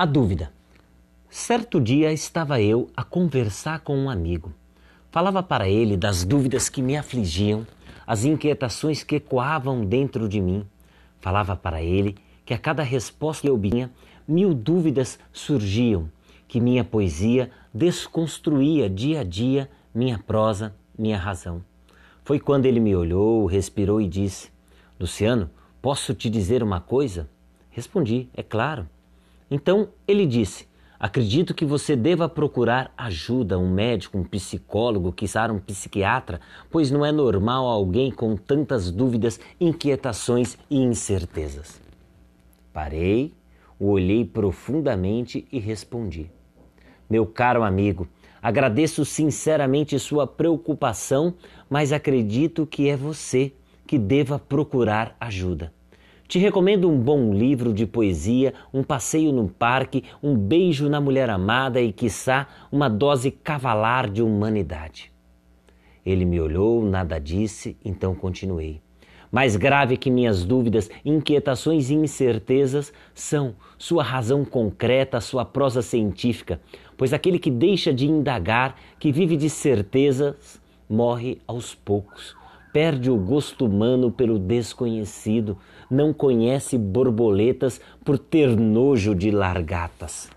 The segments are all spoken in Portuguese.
A dúvida. Certo dia estava eu a conversar com um amigo. Falava para ele das dúvidas que me afligiam, as inquietações que ecoavam dentro de mim. Falava para ele que a cada resposta que eu obtinha, mil dúvidas surgiam, que minha poesia desconstruía dia a dia minha prosa, minha razão. Foi quando ele me olhou, respirou e disse: Luciano, posso te dizer uma coisa? Respondi: É claro. Então ele disse: Acredito que você deva procurar ajuda, um médico, um psicólogo, quiçá um psiquiatra, pois não é normal alguém com tantas dúvidas, inquietações e incertezas. Parei, o olhei profundamente e respondi: Meu caro amigo, agradeço sinceramente sua preocupação, mas acredito que é você que deva procurar ajuda. Te recomendo um bom livro de poesia, um passeio no parque, um beijo na mulher amada e, quiçá, uma dose cavalar de humanidade. Ele me olhou, nada disse, então continuei. Mais grave que minhas dúvidas, inquietações e incertezas são sua razão concreta, sua prosa científica, pois aquele que deixa de indagar, que vive de certezas, morre aos poucos perde o gosto humano pelo desconhecido, não conhece borboletas por ter nojo de largatas.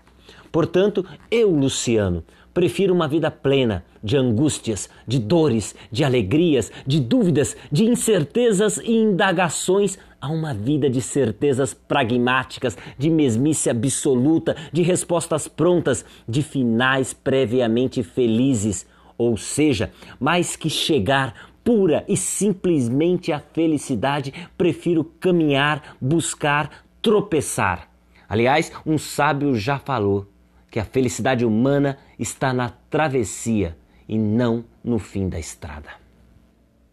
Portanto, eu, Luciano, prefiro uma vida plena de angústias, de dores, de alegrias, de dúvidas, de incertezas e indagações a uma vida de certezas pragmáticas, de mesmice absoluta, de respostas prontas, de finais previamente felizes. Ou seja, mais que chegar pura e simplesmente a felicidade, prefiro caminhar, buscar, tropeçar. Aliás, um sábio já falou que a felicidade humana está na travessia e não no fim da estrada.